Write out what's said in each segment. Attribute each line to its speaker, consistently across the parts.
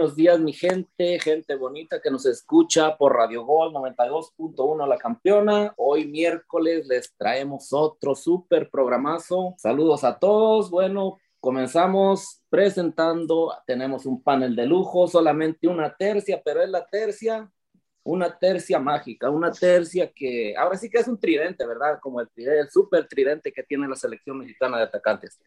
Speaker 1: Buenos días, mi gente, gente bonita que nos escucha por Radio Gol 92.1 La Campeona. Hoy miércoles les traemos otro súper programazo. Saludos a todos. Bueno, comenzamos presentando. Tenemos un panel de lujo, solamente una tercia, pero es la tercia una tercia mágica, una tercia que ahora sí que es un tridente, ¿verdad? Como el, tridente, el super tridente que tiene la selección mexicana de atacantes.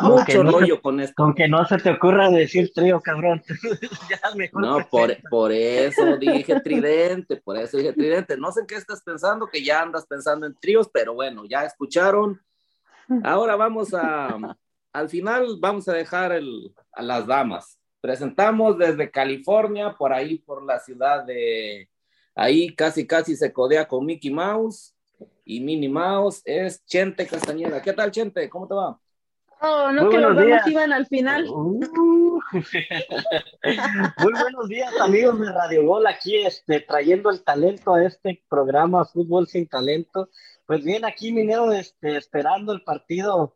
Speaker 2: Mucho rollo con esto. Con que no se te ocurra decir trío, cabrón.
Speaker 1: no, por, por, eso dije tridente, por eso dije tridente. No sé qué estás pensando, que ya andas pensando en tríos, pero bueno, ya escucharon. Ahora vamos a, al final vamos a dejar el, a las damas. Presentamos desde California, por ahí, por la ciudad de Ahí casi, casi se codea con Mickey Mouse y Minnie Mouse es Chente Castañeda. ¿Qué tal, Chente? ¿Cómo te va?
Speaker 3: Oh, no que los demás iban al final.
Speaker 2: Uh. Muy buenos días, amigos de Radio Gol, aquí este, trayendo el talento a este programa Fútbol sin Talento. Pues bien, aquí Minero este, esperando el partido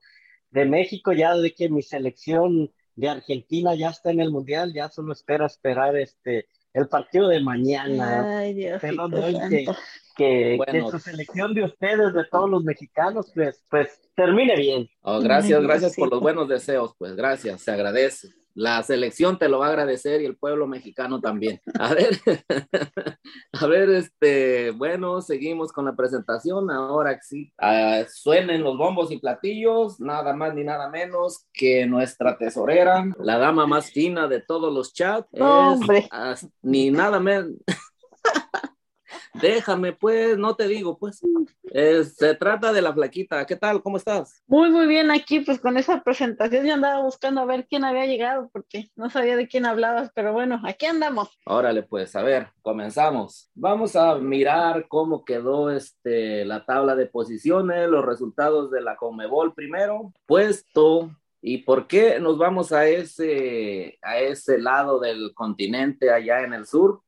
Speaker 2: de México, ya de que mi selección de Argentina ya está en el Mundial, ya solo espera esperar este el partido de mañana. Ay, Dios que, que, su selección de ustedes, de todos los mexicanos, pues, pues termine bien.
Speaker 1: Oh, gracias, gracias por los buenos deseos, pues gracias, se agradece la selección te lo va a agradecer y el pueblo mexicano también. A ver, a ver, este, bueno, seguimos con la presentación. Ahora sí, uh, suenen los bombos y platillos, nada más ni nada menos que nuestra tesorera, la dama más fina de todos los chats.
Speaker 3: hombre.
Speaker 1: ni nada menos. Déjame, pues, no te digo, pues. se trata de la flaquita. ¿Qué tal? ¿Cómo estás?
Speaker 3: Muy, muy bien aquí, pues con esa presentación ya andaba buscando a ver quién había llegado, porque no sabía de quién hablabas, pero bueno, aquí andamos.
Speaker 1: Órale, pues, a ver, comenzamos. Vamos a mirar cómo quedó este, la tabla de posiciones, los resultados de la Comebol primero. Puesto ¿Y por qué nos vamos a ese, a ese lado del continente allá en el sur?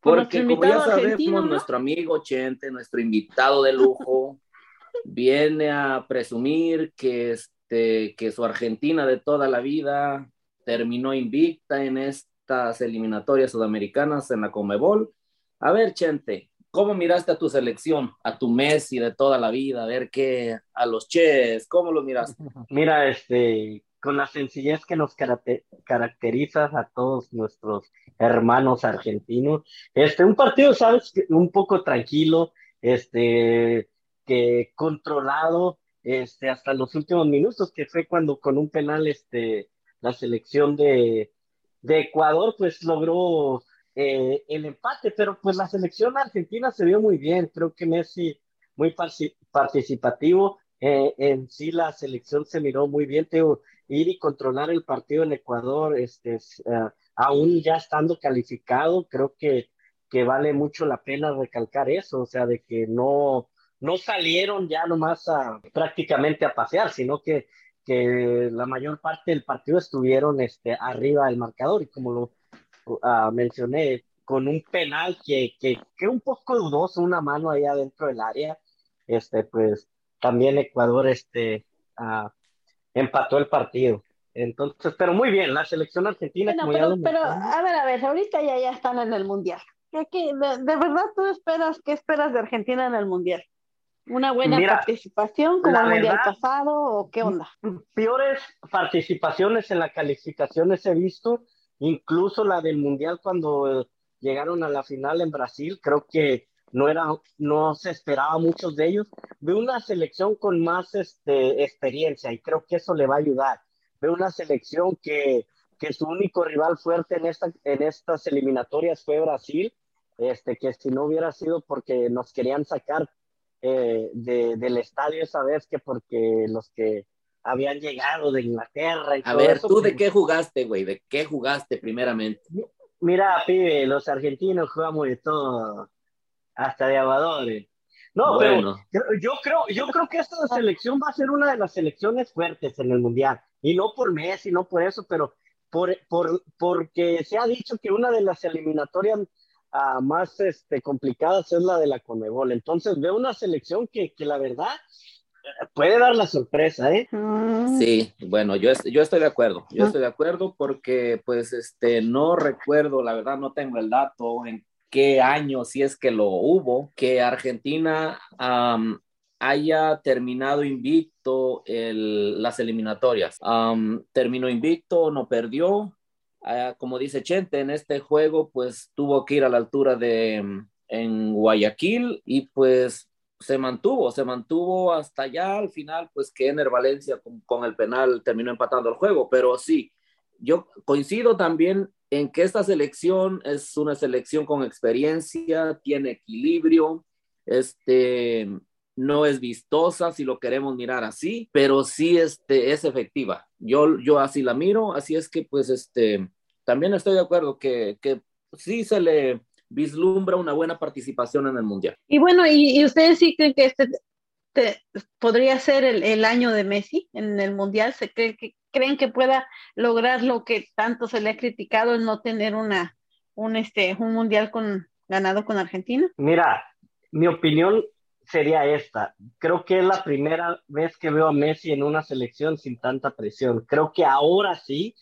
Speaker 1: Porque como ya sabemos, nuestro amigo Chente, nuestro invitado de lujo, viene a presumir que, este, que su Argentina de toda la vida terminó invicta en estas eliminatorias sudamericanas en la Comebol. A ver, Chente, ¿cómo miraste a tu selección, a tu Messi de toda la vida? A ver qué, a los Ches, ¿cómo lo miraste?
Speaker 2: Mira, este, con la sencillez que nos caracteriza a todos nuestros hermanos argentinos. Este, un partido, sabes, un poco tranquilo, este, que controlado, este, hasta los últimos minutos, que fue cuando con un penal, este, la selección de, de Ecuador, pues logró eh, el empate, pero pues la selección argentina se vio muy bien, creo que Messi muy participativo, eh, en sí la selección se miró muy bien, ir y controlar el partido en Ecuador, este, uh, aún ya estando calificado, creo que, que vale mucho la pena recalcar eso, o sea, de que no, no salieron ya nomás a, prácticamente a pasear, sino que, que la mayor parte del partido estuvieron este, arriba del marcador. Y como lo uh, mencioné, con un penal que, que, que un poco dudoso, una mano ahí adentro del área, este, pues también Ecuador este, uh, empató el partido. Entonces, pero muy bien, la selección argentina.
Speaker 3: pero, a ver, a ver, ahorita ya, ya están en el Mundial. ¿Qué, de, verdad tú esperas, qué esperas de Argentina en el Mundial? ¿Una buena participación como el Mundial pasado o qué onda?
Speaker 2: Peores participaciones en la calificación he visto, incluso la del Mundial cuando llegaron a la final en Brasil, creo que no era, no se esperaba muchos de ellos. Veo una selección con más este, experiencia y creo que eso le va a ayudar. Veo una selección que, que su único rival fuerte en, esta, en estas eliminatorias fue Brasil, este, que si no hubiera sido porque nos querían sacar eh, de, del estadio esa vez, que porque los que habían llegado de Inglaterra. Y
Speaker 1: a ver, ¿tú de pues qué jugaste, güey? ¿De qué jugaste primeramente?
Speaker 2: Mira, pibe, los argentinos jugamos de todo hasta de aguadores. No, pero yo creo, yo creo que esta selección va a ser una de las selecciones fuertes en el Mundial. Y no por Messi, no por eso, pero por, por, porque se ha dicho que una de las eliminatorias uh, más este, complicadas es la de la Conmebol. Entonces veo una selección que, que la verdad puede dar la sorpresa, ¿eh?
Speaker 1: Mm. Sí, bueno, yo, yo estoy de acuerdo, yo estoy de acuerdo porque pues este, no recuerdo, la verdad no tengo el dato en qué año, si es que lo hubo, que Argentina haya terminado invicto el, las eliminatorias. terminó invicto, no perdió. Ah, como dice Chente, en este juego pues tuvo que ir a la altura de en Guayaquil y pues se mantuvo, se mantuvo hasta allá al final, pues que Ener Valencia con, el penal terminó empatando el juego, pero sí, yo coincido también en que esta selección es una selección con experiencia, tiene equilibrio, este, no es vistosa si lo queremos mirar así, pero sí este, es efectiva. Yo, yo así la miro, así es que pues este, también estoy de acuerdo que, que sí se le, vislumbra una buena participación en el Mundial.
Speaker 3: Y bueno, ¿y, ustedes sí creen que este podría ser el, año de Messi en el Mundial? ¿Se cree que, creen que pueda lograr lo que tanto se le ha criticado, el no tener una, un, este, un Mundial con, ganado con Argentina?
Speaker 2: Mira, mi opinión sería esta. Creo que es la primera vez que veo a Messi en una selección sin tanta presión. Creo que ahora sí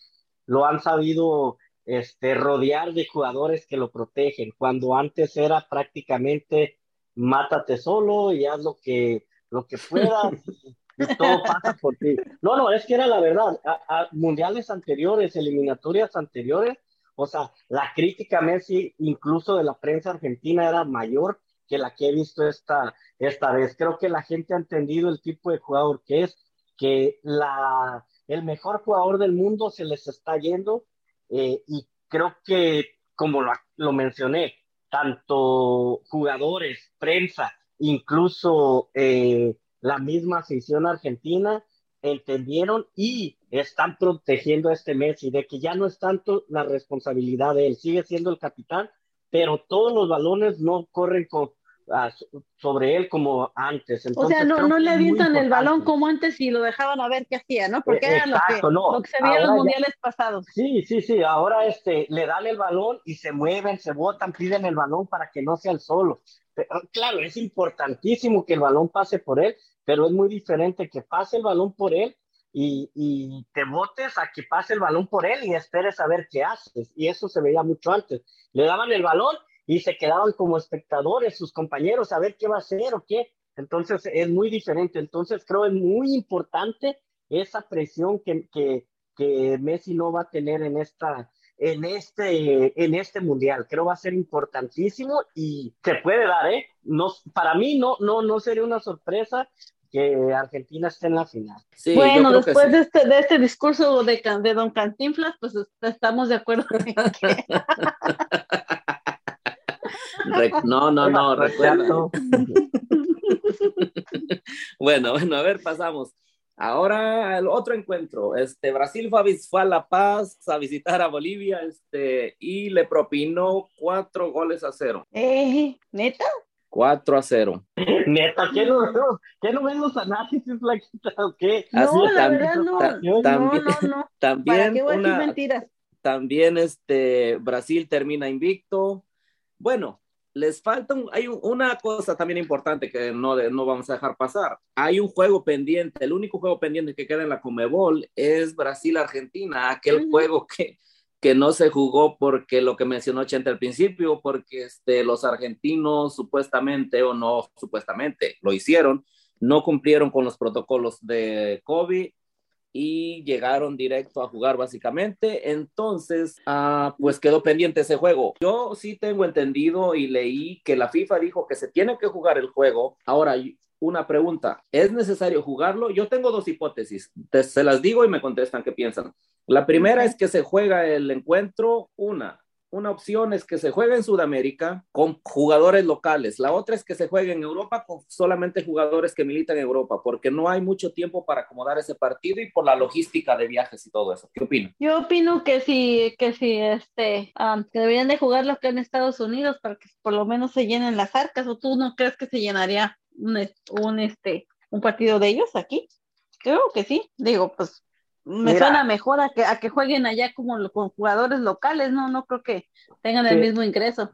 Speaker 2: lo han sabido este, rodear de jugadores que lo protegen, cuando antes era prácticamente mátate solo y haz lo que, lo que puedas todo pasa por ti. No, no, es que era la verdad. Mundiales anteriores, eliminatorias anteriores, o sea, la crítica Messi, incluso de la prensa argentina, era mayor que la que he visto esta, esta vez. Creo que la gente ha entendido el tipo de jugador que es, que la, el mejor jugador del mundo se les está yendo eh, y creo que, como lo, mencioné, tanto jugadores, prensa, incluso eh, la misma afición argentina, entendieron y están protegiendo a este Messi, de que ya no es tanto la responsabilidad de él, sigue siendo el capitán, pero todos los balones no corren con, sobre él como antes.
Speaker 3: o sea, no, no le avientan el balón como antes y lo dejaban a ver qué hacía, ¿no? Porque era lo que, lo que, se vio en los mundiales pasados.
Speaker 2: Sí, sí, sí. Ahora este, le dan el balón y se mueven, se botan, piden el balón para que no sea el solo. claro, es importantísimo que el balón pase por él, pero es muy diferente que pase el balón por él y, y, te botes a que pase el balón por él y esperes a ver qué haces. Y eso se veía mucho antes. Le daban el balón y se quedaban como espectadores sus compañeros a ver qué va a hacer o qué. Entonces es muy diferente. Entonces creo es muy importante esa presión que, que, que Messi no va a tener en esta en este en este mundial creo va a ser importantísimo y se puede dar eh no para mí no no no sería una sorpresa que Argentina esté en la final.
Speaker 3: bueno, después de, este, de este discurso de, de Don Cantinflas, pues estamos de acuerdo en que...
Speaker 1: no, no, no, recuerdo. bueno, bueno, a ver, pasamos. Ahora el otro encuentro, este, Brasil fue a, La Paz a visitar a Bolivia, este, y le propinó cuatro goles a cero.
Speaker 3: Eh, ¿neta?
Speaker 1: Cuatro a cero.
Speaker 2: Neta, ¿qué no, ¿qué no ven los análisis, Flaquita, o qué?
Speaker 3: No, la verdad no. También, no, no,
Speaker 1: También, una, también este, Brasil termina invicto. Bueno, les falta, hay una cosa también importante que no, no vamos a dejar pasar. Hay un juego pendiente, el único juego pendiente que queda en la Comebol es Brasil-Argentina, aquel juego que, que no se jugó porque lo que mencionó Chente al principio, porque este, los argentinos supuestamente o no supuestamente lo hicieron, no cumplieron con los protocolos de COVID y llegaron directo a jugar básicamente. Entonces, ah, pues quedó pendiente ese juego. Yo sí tengo entendido y leí que la FIFA dijo que se tiene que jugar el juego. Ahora, una pregunta, ¿es necesario jugarlo? Yo tengo dos hipótesis, se las digo y me contestan qué piensan. La primera es que se juega el encuentro, una, una opción es que se juegue en Sudamérica con jugadores locales. La otra es que se juegue en Europa con solamente jugadores que militan en Europa, porque no hay mucho tiempo para acomodar ese partido y por la logística de viajes y todo eso. ¿Qué opino?
Speaker 3: Yo opino que sí, que sí, este, que deberían de jugarlo acá en Estados Unidos para que por lo menos se llenen las arcas. ¿O tú no crees que se llenaría un, un este, un partido de ellos aquí? Creo que sí. Digo, pues me suena mejor a que, a que jueguen allá como con jugadores locales, no, no creo que tengan el mismo ingreso.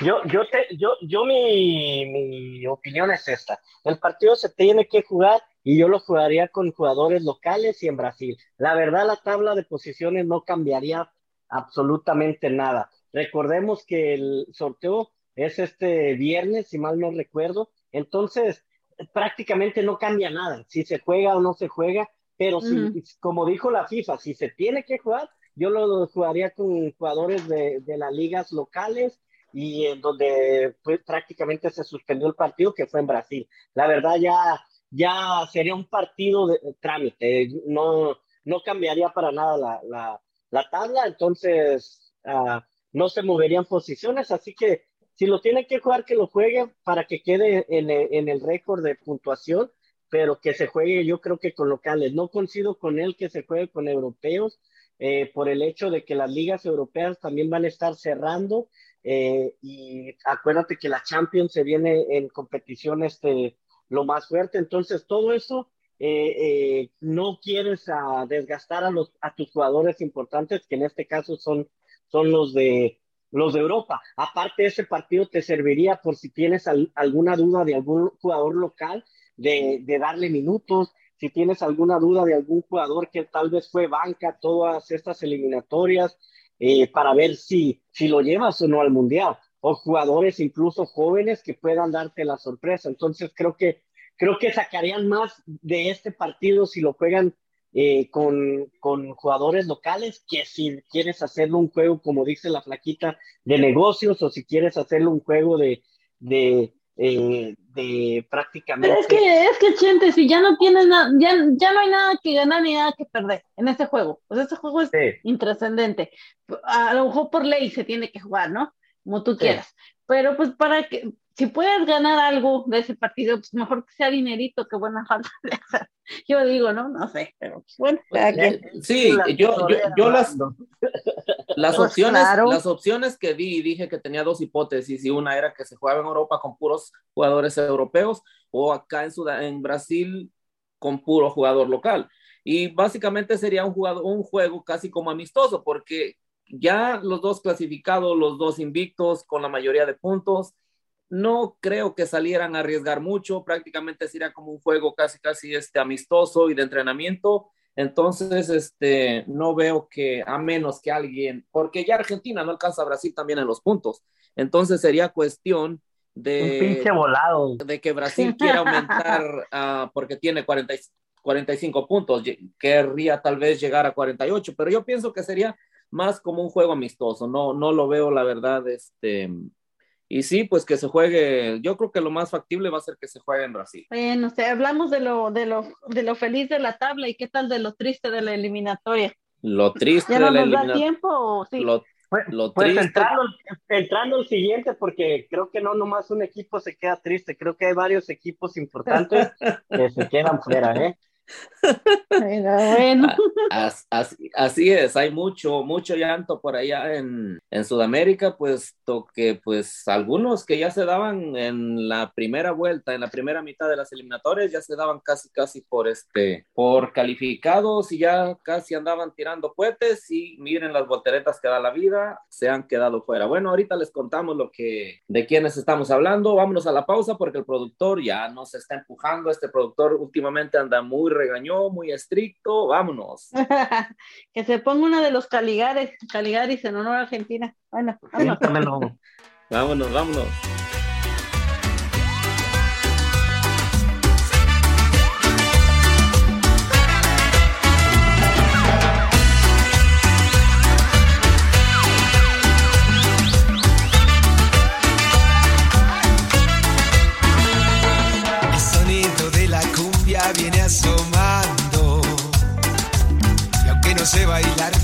Speaker 2: Yo, yo, te, yo, yo mi, mi, opinión es esta. El partido se tiene que jugar y yo lo jugaría con jugadores locales y en Brasil. La verdad, la tabla de posiciones no cambiaría absolutamente nada. Recordemos que el sorteo es este viernes, si mal no recuerdo, entonces prácticamente no cambia nada, si se juega o no se juega, pero si, como dijo la FIFA, si se tiene que jugar, yo lo jugaría con jugadores de, de las ligas locales y en donde pues, prácticamente se suspendió el partido que fue en Brasil. La verdad ya, ya sería un partido de, trámite, no, no cambiaría para nada la, la, la tabla, entonces uh, no se moverían posiciones, así que si lo tiene que jugar, que lo juegue para que quede en, en el récord de puntuación, pero que se juegue yo creo que con locales. No coincido con él que se juegue con europeos, eh, por el hecho de que las ligas europeas también van a estar cerrando eh, y acuérdate que la Champions se viene en competición este, lo más fuerte, entonces todo eso eh, no quieres a desgastar a, los, a tus jugadores importantes, que en este caso son, son los de los de Europa. Aparte, ese partido te serviría por si tienes alguna duda de algún jugador local, de, darle minutos, si tienes alguna duda de algún jugador que tal vez fue banca todas estas eliminatorias, eh, para ver si, si lo llevas o no al Mundial, o jugadores incluso jóvenes que puedan darte la sorpresa. Entonces creo que, creo que sacarían más de este partido si lo juegan eh, con, con, jugadores locales que si quieres hacerlo un juego, como dice la flaquita, de negocios o si quieres hacerlo un juego de, de, eh, de prácticamente.
Speaker 3: Pero es que, es que, Chente, si ya no tienes nada, ya, ya no hay nada que ganar ni nada que perder en este juego. Pues este juego es intrascendente. A lo mejor por ley se tiene que jugar, ¿no? Como tú quieras. Pero pues para que, si puedes ganar algo de ese partido, pues mejor que sea dinerito que buena falta de hacer. Yo digo, ¿no? No sé, pero pues, bueno,
Speaker 1: pues, Sí, yo, yo, yo las, las pues, opciones, las opciones que di, dije que tenía dos hipótesis, y una era que se jugaba en Europa con puros jugadores europeos, o acá en, en Brasil con puro jugador local. Y básicamente sería un, jugador, un juego casi como amistoso, porque ya los dos clasificados, los dos invictos, con la mayoría de puntos, no creo que salieran a arriesgar mucho, prácticamente sería como un juego casi, casi este, amistoso y de entrenamiento. Entonces, este, no veo que, a menos que alguien, porque ya Argentina no alcanza a Brasil también en los puntos. Entonces sería cuestión de.
Speaker 2: Un pinche volado.
Speaker 1: De que Brasil quiera aumentar, uh, porque tiene 40, 45 puntos, querría tal vez llegar a 48, pero yo pienso que sería más como un juego amistoso. No, no lo veo, la verdad, este y sí, pues que se juegue, yo creo que lo más factible va a ser que se juegue en Brasil.
Speaker 3: Bueno, o hablamos de lo, de lo, de lo feliz de la tabla y qué tal de lo triste de la eliminatoria.
Speaker 1: Lo triste
Speaker 3: ¿Ya
Speaker 1: no
Speaker 3: de la eliminatoria. tiempo o sí?
Speaker 1: Lo, lo
Speaker 2: pues triste. entrando, entrando al siguiente, porque creo que no nomás un equipo se queda triste, creo que hay varios equipos importantes que se quedan fuera, ¿eh?
Speaker 3: Bueno.
Speaker 1: Así, es, hay mucho, mucho llanto por allá en, en, Sudamérica, puesto que pues algunos que ya se daban en la primera vuelta, en la primera mitad de las eliminatorias, ya se daban casi, casi por este, por calificados y ya casi andaban tirando puentes y miren las volteretas que da la vida, se han quedado fuera. Bueno, ahorita les contamos lo que, de quiénes estamos hablando, vámonos a la pausa porque el productor ya nos está empujando, este productor últimamente anda muy regañó, muy estricto, vámonos.
Speaker 3: que se ponga uno de los Caligares, Caligaris en honor a Argentina. Bueno, vámonos.
Speaker 1: vámonos, vámonos.
Speaker 4: Bailar,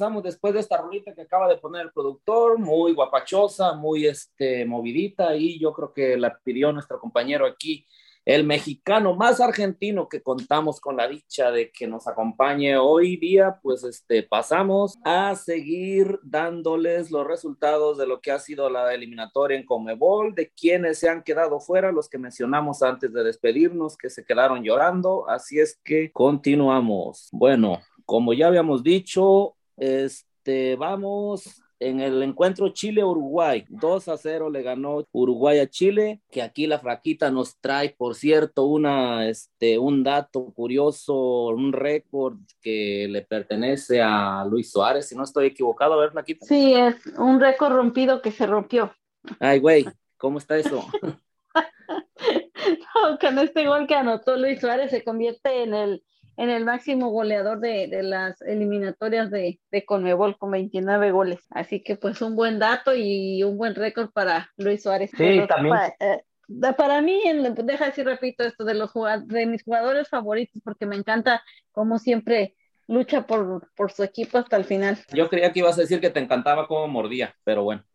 Speaker 1: regresamos, después de esta rolita que acaba de poner el productor, muy guapachosa, muy este, movidita, y yo creo que la pidió nuestro compañero aquí, el mexicano más argentino que contamos con la dicha de que nos acompañe hoy día, pues este, pasamos a seguir dándoles los resultados de lo que ha sido la eliminatoria en Comebol, de quienes se han quedado fuera, los que mencionamos antes de despedirnos, que se quedaron llorando, así es que continuamos. Bueno, como ya habíamos dicho, este, vamos en el encuentro Chile-Uruguay. 2 a 0 le ganó Uruguay a Chile, que aquí la fraquita nos trae, por cierto, una, este, un dato curioso, un récord que le pertenece a Luis Suárez, si no estoy equivocado. A ver, flaquita.
Speaker 3: Sí, es un récord rompido que se rompió.
Speaker 1: Ay, güey, ¿cómo está eso?
Speaker 3: No, con este gol que anotó Luis Suárez se convierte en el, en el máximo goleador de, de las eliminatorias de, de Conmebol con 29 goles. Así que pues un buen dato y un buen récord para Luis Suárez.
Speaker 2: Sí, también.
Speaker 3: pa- eh, para mí, en- deja decir, repito esto, de los de mis jugadores favoritos, porque me encanta como siempre lucha por, por su equipo hasta el final.
Speaker 1: Yo creía que ibas a decir que te encantaba cómo mordía, pero bueno.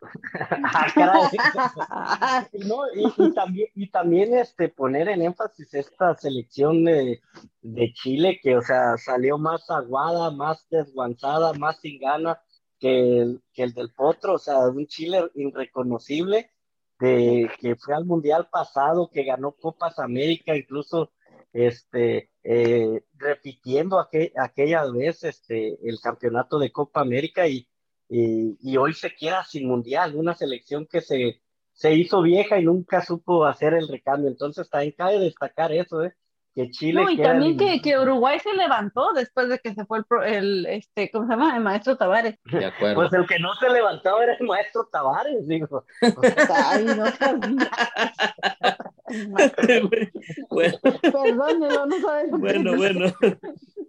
Speaker 2: Ah. No, y, y también, y también este, poner en énfasis esta selección de, de Chile que, o sea, salió más aguada, más desguanzada, más sin gana que el, que el del Potro, o sea, un Chile irreconocible de, que fue al Mundial pasado, que ganó Copas América, incluso este, eh, repitiendo aquel- aquella vez este, el campeonato de Copa América y, y, y hoy se queda sin Mundial, una selección que se, se hizo vieja y nunca supo hacer el recambio. Entonces también cabe destacar eso, ¿eh? Que Chile
Speaker 3: No, y también que, que Uruguay se levantó después de que se fue el, pro- el este, ¿cómo se llama? El maestro Tavares.
Speaker 1: De acuerdo.
Speaker 2: Pues el que no se levantaba era el maestro Tavares, digo.
Speaker 3: Ay, no
Speaker 1: bueno,
Speaker 3: Perdónelo, no sabes
Speaker 1: bueno, bueno.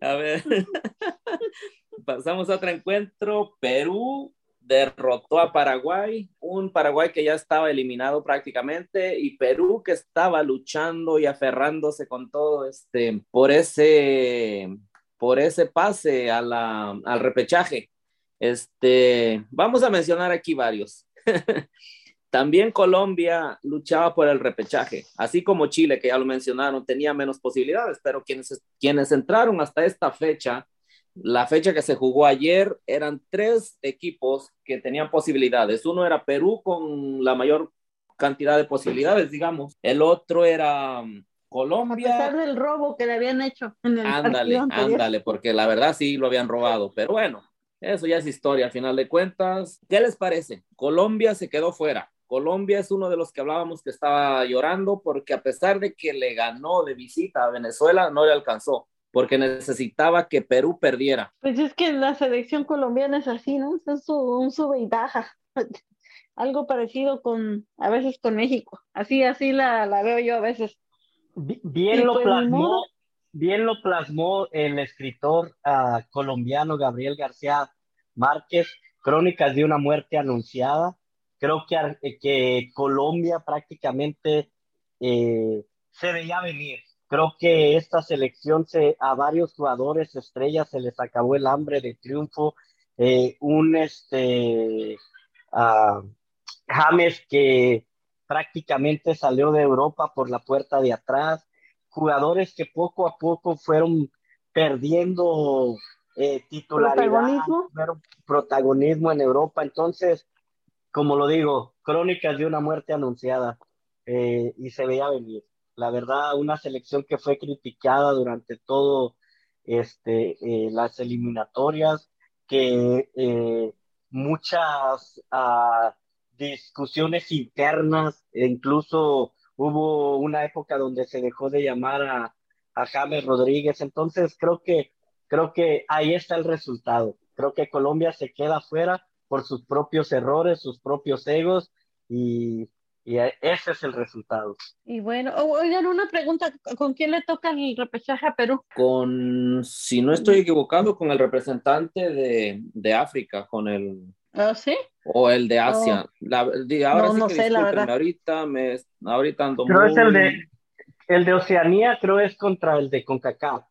Speaker 1: A ver. Pasamos a otro encuentro. Perú derrotó a Paraguay, un Paraguay que ya estaba eliminado prácticamente y Perú que estaba luchando y aferrándose con todo este por ese por ese pase a al repechaje. Este, vamos a mencionar aquí varios. También Colombia luchaba por el repechaje, así como Chile, que ya lo mencionaron, tenía menos posibilidades, pero quienes, quienes entraron hasta esta fecha, la fecha que se jugó ayer, eran tres equipos que tenían posibilidades. Uno era Perú con la mayor cantidad de posibilidades, digamos. El otro era um, Colombia.
Speaker 3: A pesar del robo que le habían hecho en el
Speaker 1: Ándale, ándale, porque la verdad sí lo habían robado, pero bueno, eso ya es historia, a final de cuentas. ¿Qué les parece? Colombia se quedó fuera. Colombia es uno de los que hablábamos que estaba llorando porque a pesar de que le ganó de visita a Venezuela, no le alcanzó porque necesitaba que Perú perdiera.
Speaker 3: Pues es que la selección colombiana es así, ¿no? Es un sube y baja. Algo parecido con, a veces con México. Así, así la, la veo yo a veces.
Speaker 2: Bien lo pues, plasmó, bien lo plasmó el escritor uh, colombiano Gabriel García Márquez, Crónicas de una muerte anunciada. Creo que, eh, que Colombia prácticamente eh, se veía venir. Creo que esta selección se, a varios jugadores estrellas se les acabó el hambre de triunfo. Eh, un este uh, James que prácticamente salió de Europa por la puerta de atrás, jugadores que poco a poco fueron perdiendo eh, titularidad, ¿Protagonismo? protagonismo en Europa. Entonces, como lo digo, crónicas de una muerte anunciada eh, y se veía venir. La verdad, una selección que fue criticada durante todo este, eh, las eliminatorias, que eh, muchas uh, discusiones internas, e incluso hubo una época donde se dejó de llamar a, a James Rodríguez, entonces creo que, creo que ahí está el resultado. Creo que Colombia se queda fuera por sus propios errores, sus propios egos y, y ese es el resultado.
Speaker 3: Y bueno, oigan, una pregunta, ¿con quién le toca el repechaje a Perú?
Speaker 1: Con, si no estoy equivocado, con el representante de, de África, con el
Speaker 3: ¿Ah, sí?
Speaker 1: O el de Asia. Oh. La, ahora sí que sé, ahorita, me, ahorita ando
Speaker 2: creo es el de, el de Oceanía, creo es contra el de CONCACAF.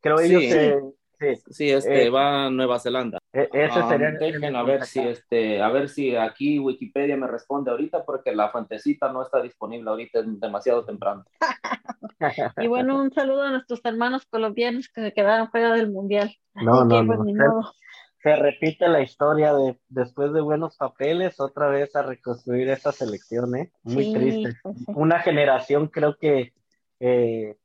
Speaker 2: Creo
Speaker 1: sí.
Speaker 2: ellos
Speaker 1: sí. sí, este, eh, va a Nueva Zelanda.
Speaker 2: E, ese um, sería
Speaker 1: dejen a ver si este, a ver si aquí Wikipedia me responde ahorita porque la fuentecita no está disponible ahorita, es demasiado temprano.
Speaker 3: y bueno, un saludo a nuestros hermanos colombianos que se quedaron fuera del mundial.
Speaker 2: No, no, no. Pues, se repite la historia de después de buenos papeles, otra vez a reconstruir esa selección, ¿eh? Muy triste. Pues Una generación creo que, eh,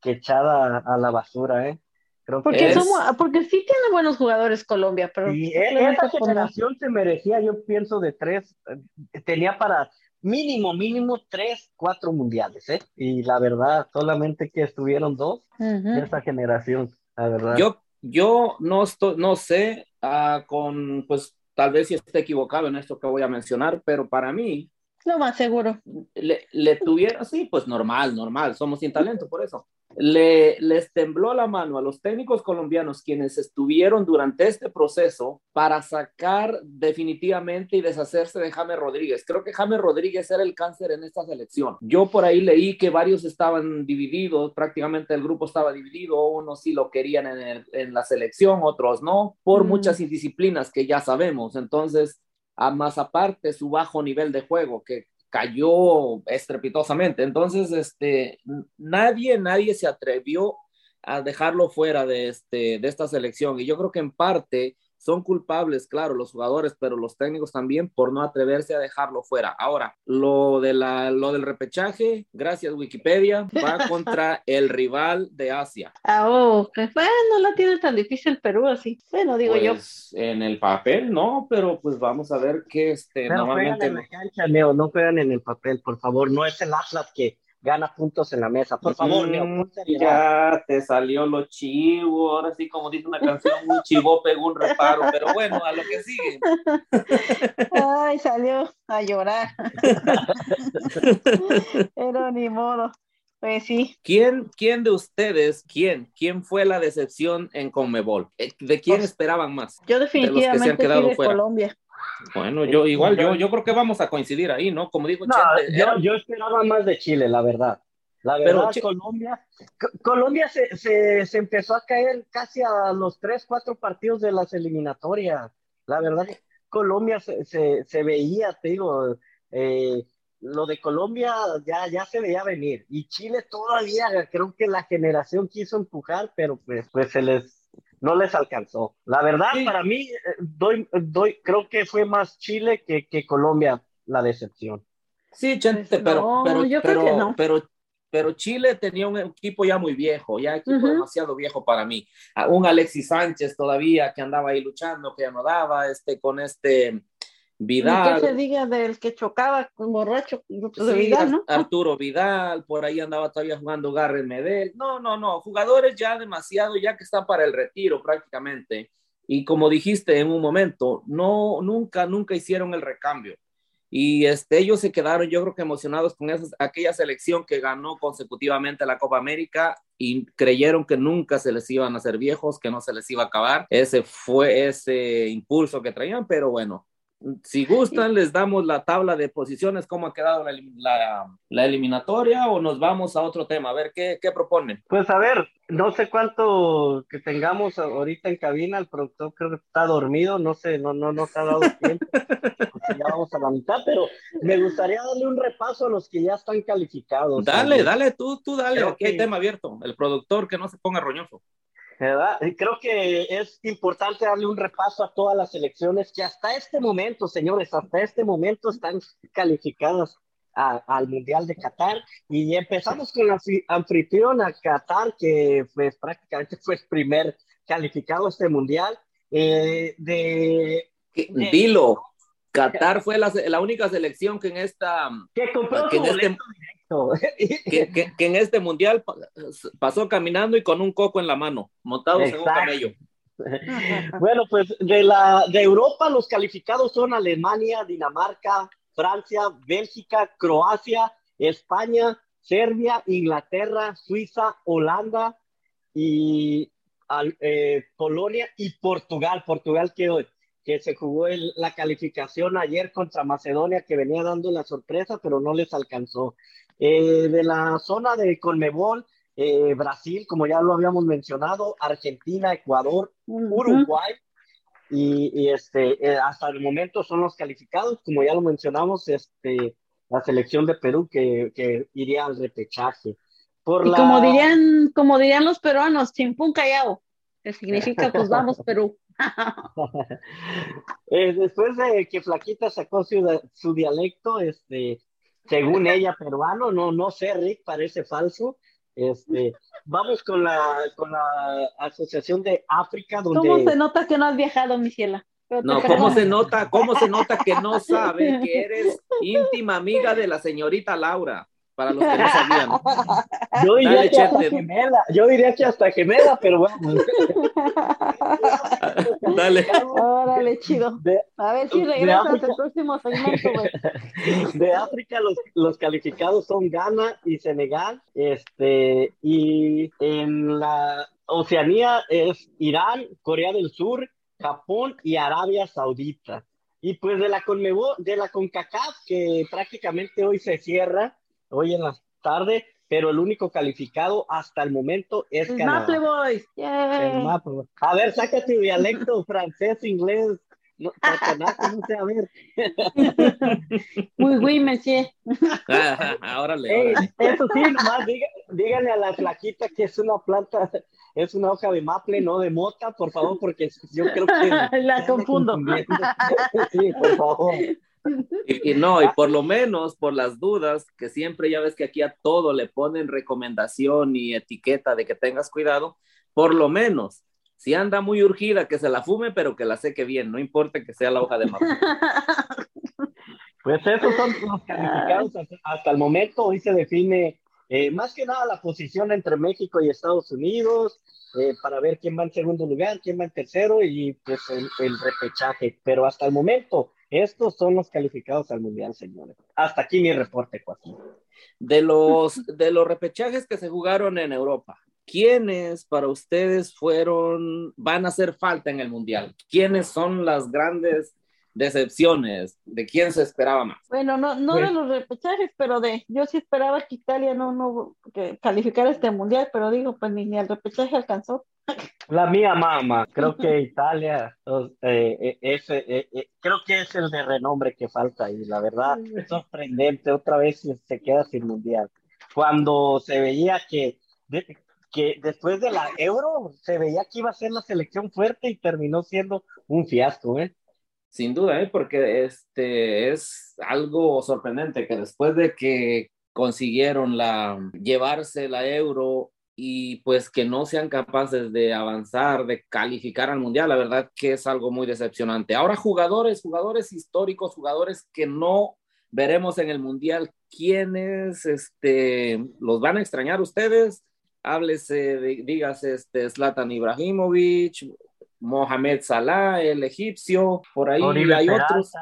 Speaker 2: que echada a la basura, ¿eh?
Speaker 3: Creo porque, somos, porque sí tiene buenos jugadores Colombia, pero...
Speaker 2: Y e, esa generación se merecía, yo pienso, de tres, eh, tenía para mínimo, mínimo tres, cuatro mundiales, ¿eh? Y la verdad, solamente que estuvieron dos de esa generación, la verdad.
Speaker 1: Yo, yo no, estoy, no sé Ah, con, pues tal vez si esté equivocado en esto que voy a mencionar, pero para mí...
Speaker 3: Lo más seguro.
Speaker 1: Le, le tuviera, sí, pues normal, normal, somos sin talento por eso le, les tembló la mano a los técnicos colombianos quienes estuvieron durante este proceso para sacar definitivamente y deshacerse de James Rodríguez. Creo que James Rodríguez era el cáncer en esta selección. Yo por ahí leí que varios estaban divididos, prácticamente el grupo estaba dividido, unos sí lo querían en, en la selección, otros no, por mm. muchas indisciplinas que ya sabemos. Entonces, a más aparte su bajo nivel de juego, que cayó estrepitosamente. Entonces, este, nadie, nadie se atrevió a dejarlo fuera de, este, de esta selección. Y yo creo que en parte son culpables, claro, los jugadores, pero los técnicos también por no atreverse a dejarlo fuera. Ahora, lo, de la, lo del repechaje, gracias Wikipedia, va contra el rival de Asia.
Speaker 3: Ah, oh, bueno, no la tiene tan difícil Perú así. Bueno, digo yo.
Speaker 1: Pues, en el papel, no, pero pues vamos a ver qué este,
Speaker 2: normalmente. No juegan en la cancha, Leo, no juegan en el papel, por favor, no es el Atlas que gana puntos en la mesa. Por favor, mm,
Speaker 1: Ya te salió lo chivo, ahora sí, como dice una canción, un chivo pegó un reparo, pero bueno, a lo que sigue.
Speaker 3: Ay, salió a llorar. pero ni modo. Pues sí.
Speaker 1: ¿Quién, ¿Quién de ustedes, quién, quién fue la decepción en Conmebol? Eh, ¿De quién pues, esperaban más?
Speaker 3: Yo definitivamente de los de Colombia.
Speaker 1: Bueno, yo igual, yo, yo creo que vamos a coincidir ahí, ¿no? Como digo,
Speaker 2: yo, esperaba más de Chile, la verdad. La verdad, Colombia, Colombia se, se, empezó a caer casi a los tres, cuatro partidos de las eliminatorias. La verdad, Colombia se, se, veía, te digo, eh, lo de Colombia ya, ya se veía venir. Y Chile todavía, creo que la generación quiso empujar, pero pues, pues se les no les alcanzó. La verdad, para mí, eh, doy, doy, creo que fue más Chile que, que Colombia la decepción.
Speaker 1: Sí, Chente,
Speaker 3: Pues
Speaker 1: pero,
Speaker 3: no,
Speaker 1: pero,
Speaker 3: yo creo
Speaker 1: pero,
Speaker 3: que no.
Speaker 1: pero, pero Chile tenía un equipo ya muy viejo, ya equipo demasiado viejo para mí. A Un Alexis Sánchez todavía que andaba ahí luchando, que ya no daba, este, con este Vidal.
Speaker 3: que se diga del que chocaba con borracho de
Speaker 1: Sí,
Speaker 3: Vidal, ¿no?
Speaker 1: Ar- Arturo Vidal, por ahí andaba todavía jugando Garrett Medel. No, no, no, jugadores ya demasiado, ya que están para el retiro prácticamente. Y como dijiste en un momento, no, nunca, nunca hicieron el recambio. Y este, ellos se quedaron, yo creo que emocionados con esas, aquella selección que ganó consecutivamente la Copa América y creyeron que nunca se les iban a hacer viejos, que no se les iba a acabar. Ese fue ese impulso que traían, pero bueno, si gustan, les damos la tabla de posiciones, cómo ha quedado la, la- la eliminatoria o nos vamos a otro tema. A ver, ¿qué, qué proponen?
Speaker 2: Pues a ver, no sé cuánto que tengamos ahorita en cabina, el productor creo que está dormido, no sé, no, no nos ha dado tiempo, ya vamos a la mitad, pero me gustaría darle un repaso a los que ya están calificados.
Speaker 1: Dale,
Speaker 2: ¿sabes?
Speaker 1: dale, tú, tú dale,
Speaker 2: Creo
Speaker 1: aquí hay
Speaker 2: que-
Speaker 1: tema abierto. El productor que no se ponga roñoso.
Speaker 2: ¿Verdad? Creo que es importante darle un repaso a todas las selecciones que hasta este momento, señores, hasta este momento están calificadas a- al Mundial de Qatar. Y empezamos con la anfi- anfitriona Qatar, que pues, prácticamente fue el primer calificado a este Mundial. Eh, de, de-
Speaker 1: Dilo, Qatar fue la, la única selección que en esta
Speaker 2: que compró
Speaker 1: que en este- que, que- que en este mundial pa- pasó caminando y con un coco en la mano, montados en un camello.
Speaker 2: Bueno, pues de la de Europa los calificados son Alemania, Dinamarca, Francia, Bélgica, Croacia, España, Serbia, Inglaterra, Suiza, Holanda y al- eh, Polonia y Portugal. Portugal que, que se jugó el- la calificación ayer contra Macedonia que venía dando la sorpresa, pero no les alcanzó. Eh, de la zona de Conmebol, eh, Brasil, como ya lo habíamos mencionado, Argentina, Ecuador, Uruguay y, y, este eh, hasta el momento son los calificados, como ya lo mencionamos, este la selección de Perú que, que iría al repechaje. Por
Speaker 3: Y
Speaker 2: la...
Speaker 3: como dirían, como dirían los peruanos, chimpún callao, que significa pues vamos Perú.
Speaker 2: Eh, después de que Flaquita sacó su, su dialecto, este, según ella peruano, no, no sé, Rick, parece falso. Este, vamos con la, con la Asociación de África,
Speaker 3: ¿Cómo
Speaker 2: donde
Speaker 3: se nota que no has viajado, mi ciela?
Speaker 1: No, ¿cómo se nota? ¿Cómo se nota que no sabe que eres íntima amiga de la señorita Laura? Para los que no sabían.
Speaker 2: yo diría
Speaker 1: Dale,
Speaker 2: que hasta gemela, yo diría que hasta gemela, pero bueno.
Speaker 1: Dale.
Speaker 3: Órale, chido.
Speaker 2: De,
Speaker 3: A ver si regresas
Speaker 2: África.
Speaker 3: al próximo segmento, güey.
Speaker 2: de África los, los calificados son Ghana y Senegal, este, y en la Oceanía es Irán, Corea del Sur, Japón y Arabia Saudita. Y pues de la Conmebol, de la CONCACAF, que prácticamente hoy se cierra, hoy en la tarde, pero el único calificado hasta el momento es
Speaker 3: El
Speaker 2: Canadá.
Speaker 3: Maple Boys. Yay.
Speaker 2: El mapa. A ver, saca tu dialecto francés, inglés, no, no sé, a ver.
Speaker 3: Muy oui, monsieur.
Speaker 2: Ey,
Speaker 1: órale.
Speaker 2: eso sí, nomás diga- díganle a la flaquita que es una planta, es una hoja de maple, no de mota, por favor, porque yo creo que...
Speaker 3: La confundo.
Speaker 2: Sí, por favor.
Speaker 1: Y, y no, y por lo menos por las dudas, que siempre ya ves que aquí a todo le ponen recomendación y etiqueta de que tengas cuidado, por lo menos, si anda muy urgida, que se la fume, pero que la seque bien, no importa que sea la hoja de maple.
Speaker 2: Pues esos son los calificados hasta el momento. Hoy se define eh, más que nada la posición entre México y Estados Unidos eh, para ver quién va en segundo lugar, quién va en tercero y pues el, el repechaje. Pero hasta el momento, estos son los calificados al Mundial, señores. Hasta aquí mi reporte, Joaquín.
Speaker 1: De los, de los repechajes que se jugaron en Europa, ¿quiénes para ustedes fueron, van a hacer falta en el Mundial? ¿Quiénes son las grandes decepciones? ¿De quién se esperaba más?
Speaker 3: Bueno, no, no
Speaker 2: Pues-
Speaker 3: de los repechajes, pero de, yo sí esperaba que Italia no, no que calificara este mundial, pero digo, pues ni, ni al repechaje alcanzó.
Speaker 2: La mía mamá, creo que Italia eh, eh, es, eh, eh, creo que es el de renombre que falta y la verdad es sorprendente, otra vez se- se queda sin mundial. Cuando se veía que, de- que después de la Euro se veía que iba a ser la selección fuerte y terminó siendo un fiasco, ¿eh?
Speaker 1: sin duda, ¿eh? porque este es algo sorprendente que después de que consiguieron la, llevarse la euro y pues que no sean capaces de avanzar, de calificar al mundial, la verdad que es algo muy decepcionante. Ahora jugadores, jugadores históricos, jugadores que no veremos en el mundial, ¿quiénes este, los van a extrañar ustedes? Háblese, dígase, este, Zlatan Ibrahimovic, Mohamed Salah, el egipcio, por ahí hay otros.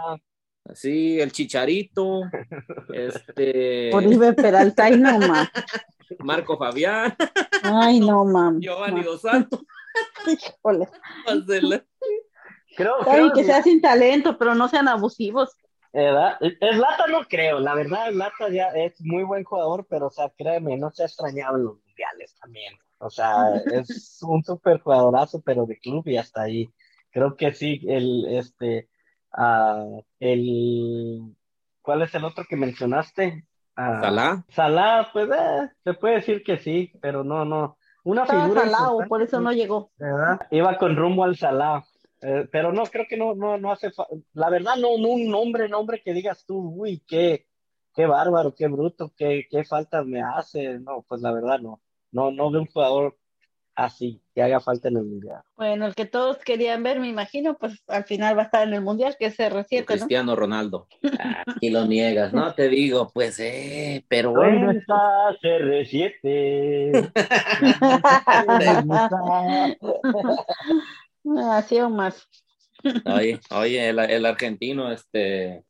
Speaker 1: Sí, el Chicharito, este...
Speaker 3: Oribe Peralta, y no, más.
Speaker 1: Marco Fabián.
Speaker 3: Ay, no, mam.
Speaker 1: Giovanni Dos Santos.
Speaker 3: Híjole.
Speaker 2: Creo,
Speaker 3: creo que, sea sin talento, pero no sean abusivos.
Speaker 2: ¿Verdad? Lata no creo, la verdad, Lata ya es muy buen jugador, pero, o sea, créeme, no se ha extrañado en los mundiales también. O sea, es un súper jugadorazo, pero de club y hasta ahí. Creo que sí, el, este, uh, el, ¿cuál es el otro que mencionaste?
Speaker 1: Salah.
Speaker 2: Salah, pues eh, se puede decir que sí, pero no, no. Una figura.
Speaker 3: Salah, por eso no llegó.
Speaker 2: ¿verdad? Iba con rumbo al Salah. Eh, pero no, creo que no, no, no hace La verdad, no, no un nombre, nombre que digas tú, uy, qué, qué bárbaro, qué bruto, qué, qué falta me hace. No, pues la verdad no. No, no veo un jugador así que haga falta en el mundial.
Speaker 3: Bueno, el que todos querían ver, me imagino, pues al final va a estar en el mundial, que es R7.
Speaker 1: Cristiano Ronaldo. Aquí lo niegas, ¿no? Te digo, pues, eh, pero bueno.
Speaker 2: ¿Dónde está CR7?
Speaker 3: Así o más.
Speaker 1: Oye, oye, el, el, argentino, este,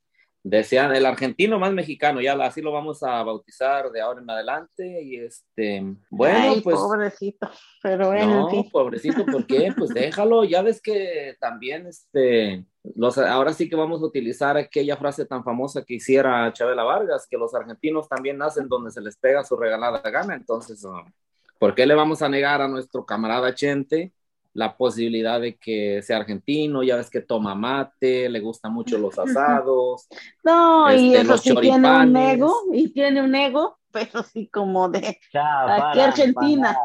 Speaker 1: desean, el argentino más mexicano, ya así lo vamos a bautizar de ahora en adelante, y este, bueno,
Speaker 3: Ay,
Speaker 1: pues.
Speaker 3: Pobrecito, pero bueno.
Speaker 1: No, pobrecito, ¿por qué? Pues déjalo, ya ves que también, este, los, ahora sí que vamos a utilizar aquella frase tan famosa que hiciera Chabela Vargas, que los argentinos también nacen donde se les pega su regalada gana, entonces, ¿por qué le vamos a negar a nuestro camarada Chente? La posibilidad de que sea argentino, ya ves que toma mate, le gustan mucho los asados.
Speaker 3: No, y este, eso sí tiene un ego, y tiene un ego, pero sí como de
Speaker 2: ya,
Speaker 3: aquí Argentina.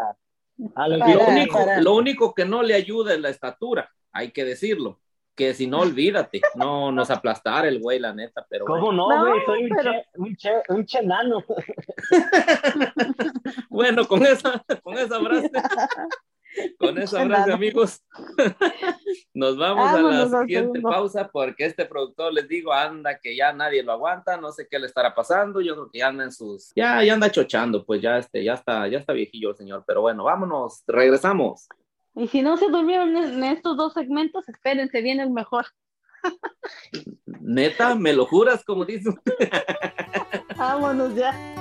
Speaker 1: Para, lo, único, lo único que no le ayuda es la estatura, hay que decirlo. Que si no, olvídate, no nos aplastar el güey, la neta, pero.
Speaker 2: ¿Cómo no, güey? Soy un, che, un, che, un chenano.
Speaker 1: bueno, con esa, con esa frase. Con esa frase, amigos, nos vamos a la siguiente pausa porque este productor, les digo, anda que ya nadie lo aguanta, no sé qué le estará pasando, yo creo que anda en sus, ya, ya anda chochando, pues ya, este, ya está, ya está viejillo el señor, pero bueno, vámonos, regresamos.
Speaker 3: Y si no se durmieron en estos dos segmentos, espérense, viene el mejor.
Speaker 1: Neta, ¿me lo juras, como dices?
Speaker 3: Vámonos ya.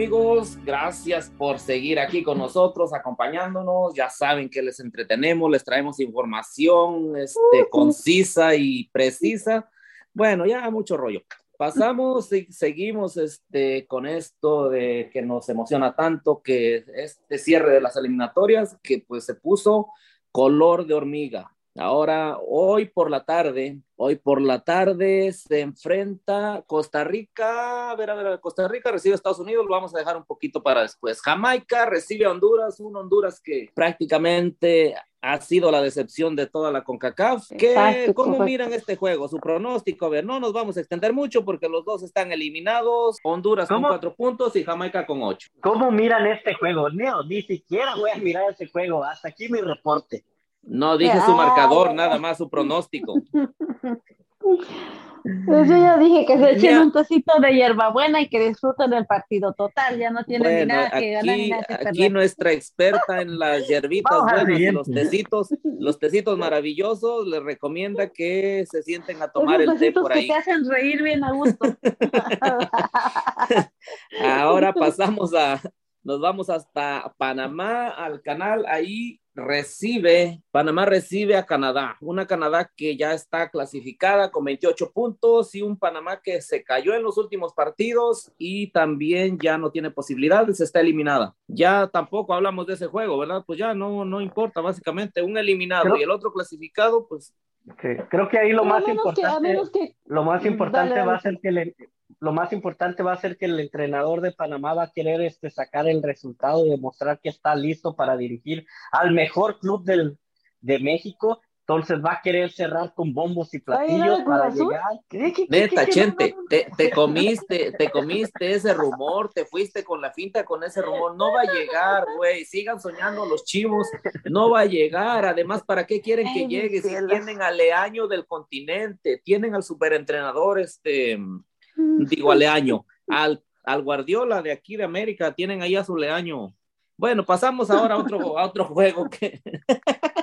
Speaker 1: Amigos, gracias por seguir aquí con nosotros, acompañándonos. Ya saben que les entretenemos, les traemos información este, concisa y precisa. Bueno, ya mucho rollo. Pasamos y seguimos este, con esto de que nos emociona tanto, que este cierre de las eliminatorias, que pues se puso color de hormiga. Ahora, hoy por la tarde, hoy por la tarde se enfrenta Costa Rica, a ver, a ver, Costa Rica recibe a Estados Unidos, lo vamos a dejar un poquito para después. Jamaica recibe a Honduras, un Honduras que prácticamente ha sido la decepción de toda la CONCACAF. ¿Qué, ¿Cómo miran este juego? Su pronóstico, a ver, no nos vamos a extender mucho porque los dos están eliminados, Honduras con cuatro puntos y Jamaica con ocho.
Speaker 2: ¿Cómo miran este juego? Neo, ni siquiera voy a mirar ese juego, hasta aquí mi reporte.
Speaker 1: No dije su marcador, nada más su pronóstico.
Speaker 3: Pues yo ya dije que se echen un tocito de hierbabuena y que disfruten del partido total, ya no tienen ni nada que ganar ni nada que
Speaker 1: Aquí nuestra experta en las hierbitas buenas y los tecitos, los tecitos maravillosos, les recomienda que se sienten a tomar el té por ahí.
Speaker 3: que te hacen reír bien a gusto.
Speaker 1: Ahora pasamos a, nos vamos hasta Panamá, al canal, ahí recibe, Panamá recibe a Canadá, una Canadá que ya está clasificada con 28 puntos y un Panamá que se cayó en los últimos partidos y también ya no tiene posibilidades, está eliminada. Ya tampoco hablamos de ese juego, ¿verdad? Pues ya no, no importa, básicamente un eliminado y el otro clasificado, pues
Speaker 2: Creo que ahí lo más importante, lo más importante va a ser que le, lo más importante va a ser que el entrenador de Panamá va a querer este, sacar el resultado y demostrar que está listo para dirigir al mejor club del, de México. Entonces va a querer cerrar con bombos y platillos para llegar.
Speaker 1: Neta, Chente, te, te, comiste, te comiste ese rumor, te fuiste con la finta con ese rumor. No va a llegar, güey. Sigan soñando los chivos. No va a llegar. Además, ¿para qué quieren que llegue? Si tienen al leaño del continente, tienen al superentrenador, este digo, Leaño, al, al Guardiola de aquí de América, tienen ahí a su Leaño. Bueno, pasamos ahora a otro, a otro juego que...